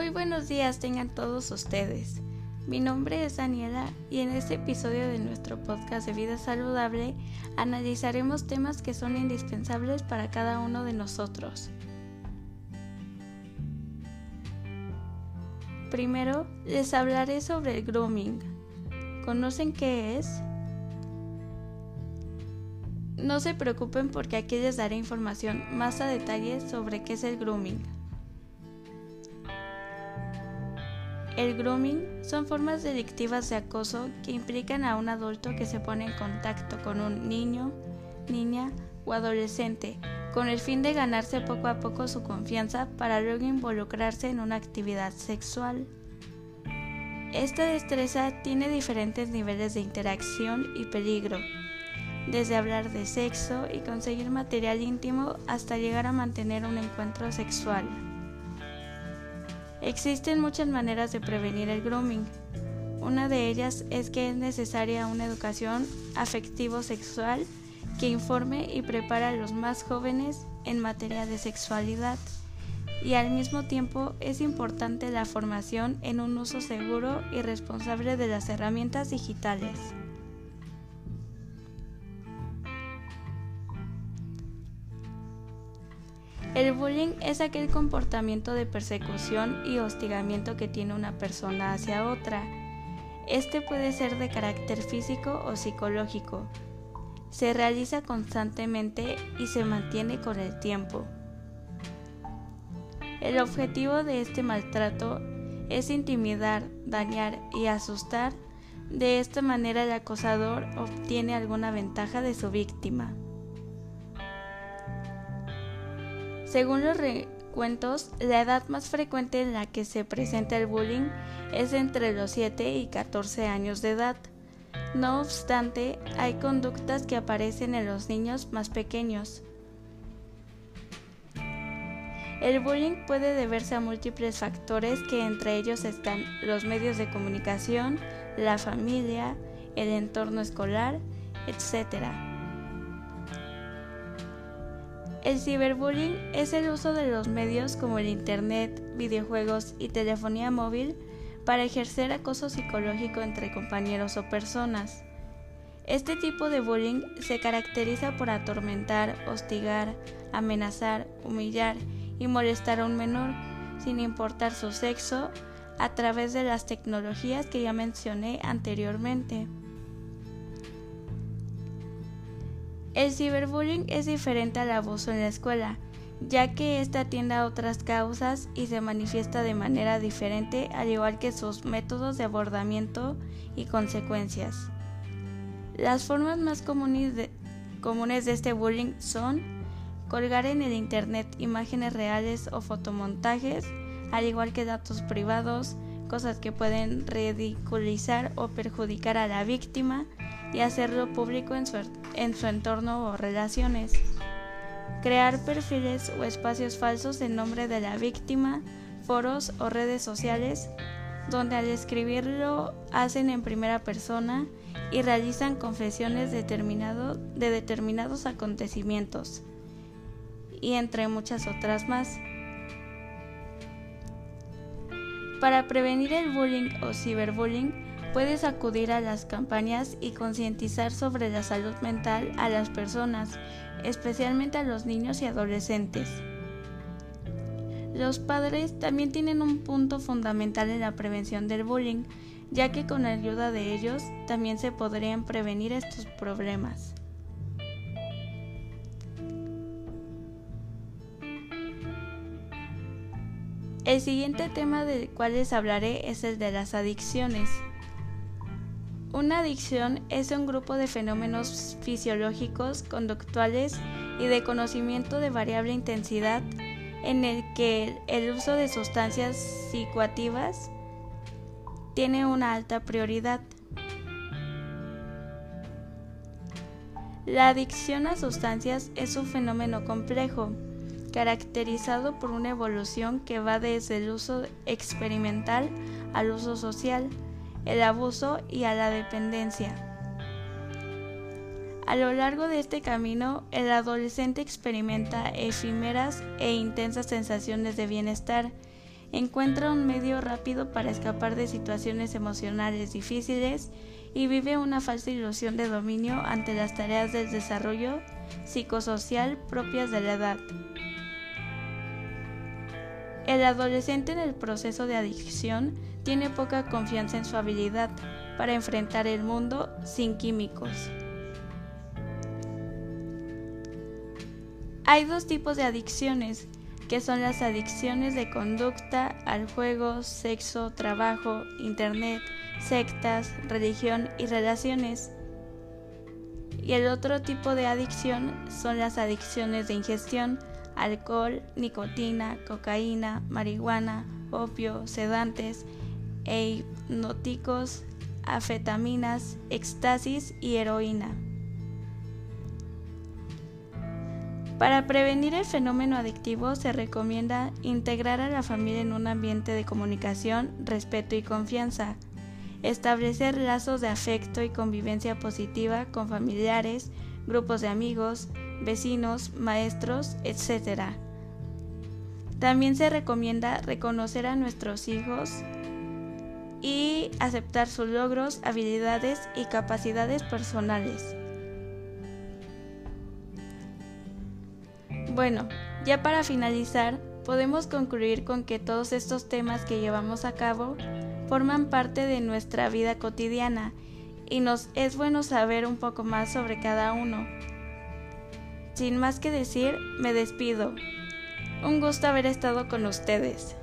Muy buenos días tengan todos ustedes. Mi nombre es Daniela y en este episodio de nuestro podcast de vida saludable analizaremos temas que son indispensables para cada uno de nosotros. Primero, les hablaré sobre el grooming. ¿Conocen qué es? No se preocupen porque aquí les daré información más a detalle sobre qué es el grooming. El grooming son formas delictivas de acoso que implican a un adulto que se pone en contacto con un niño, niña o adolescente con el fin de ganarse poco a poco su confianza para luego involucrarse en una actividad sexual. Esta destreza tiene diferentes niveles de interacción y peligro, desde hablar de sexo y conseguir material íntimo hasta llegar a mantener un encuentro sexual. Existen muchas maneras de prevenir el grooming. Una de ellas es que es necesaria una educación afectivo-sexual que informe y prepara a los más jóvenes en materia de sexualidad y al mismo tiempo es importante la formación en un uso seguro y responsable de las herramientas digitales. El bullying es aquel comportamiento de persecución y hostigamiento que tiene una persona hacia otra. Este puede ser de carácter físico o psicológico. Se realiza constantemente y se mantiene con el tiempo. El objetivo de este maltrato es intimidar, dañar y asustar. De esta manera el acosador obtiene alguna ventaja de su víctima. Según los recuentos, la edad más frecuente en la que se presenta el bullying es entre los 7 y 14 años de edad. No obstante, hay conductas que aparecen en los niños más pequeños. El bullying puede deberse a múltiples factores que entre ellos están los medios de comunicación, la familia, el entorno escolar, etc. El ciberbullying es el uso de los medios como el Internet, videojuegos y telefonía móvil para ejercer acoso psicológico entre compañeros o personas. Este tipo de bullying se caracteriza por atormentar, hostigar, amenazar, humillar y molestar a un menor, sin importar su sexo, a través de las tecnologías que ya mencioné anteriormente. El ciberbullying es diferente al abuso en la escuela, ya que ésta atiende a otras causas y se manifiesta de manera diferente, al igual que sus métodos de abordamiento y consecuencias. Las formas más comunes de, comunes de este bullying son colgar en el Internet imágenes reales o fotomontajes, al igual que datos privados, cosas que pueden ridiculizar o perjudicar a la víctima, y hacerlo público en su, en su entorno o relaciones. Crear perfiles o espacios falsos en nombre de la víctima, foros o redes sociales, donde al escribirlo hacen en primera persona y realizan confesiones determinado, de determinados acontecimientos, y entre muchas otras más. Para prevenir el bullying o ciberbullying, Puedes acudir a las campañas y concientizar sobre la salud mental a las personas, especialmente a los niños y adolescentes. Los padres también tienen un punto fundamental en la prevención del bullying, ya que con la ayuda de ellos también se podrían prevenir estos problemas. El siguiente tema del cual les hablaré es el de las adicciones. Una adicción es un grupo de fenómenos fisiológicos, conductuales y de conocimiento de variable intensidad en el que el uso de sustancias psicoactivas tiene una alta prioridad. La adicción a sustancias es un fenómeno complejo, caracterizado por una evolución que va desde el uso experimental al uso social, el abuso y a la dependencia. A lo largo de este camino, el adolescente experimenta efímeras e intensas sensaciones de bienestar encuentra un medio rápido para escapar de situaciones emocionales difíciles y vive una falsa ilusión de dominio ante las tareas del desarrollo psicosocial propias de la edad. El adolescente en el proceso de adicción tiene poca confianza en su habilidad para enfrentar el mundo sin químicos. Hay dos tipos de adicciones, que son las adicciones de conducta al juego, sexo, trabajo, internet, sectas, religión y relaciones. Y el otro tipo de adicción son las adicciones de ingestión, alcohol, nicotina, cocaína, marihuana, opio, sedantes e hipnóticos, afetaminas, éxtasis y heroína. Para prevenir el fenómeno adictivo se recomienda integrar a la familia en un ambiente de comunicación, respeto y confianza, establecer lazos de afecto y convivencia positiva con familiares, grupos de amigos, vecinos, maestros, etc. También se recomienda reconocer a nuestros hijos y aceptar sus logros, habilidades y capacidades personales. Bueno, ya para finalizar, podemos concluir con que todos estos temas que llevamos a cabo forman parte de nuestra vida cotidiana y nos es bueno saber un poco más sobre cada uno. Sin más que decir, me despido. Un gusto haber estado con ustedes.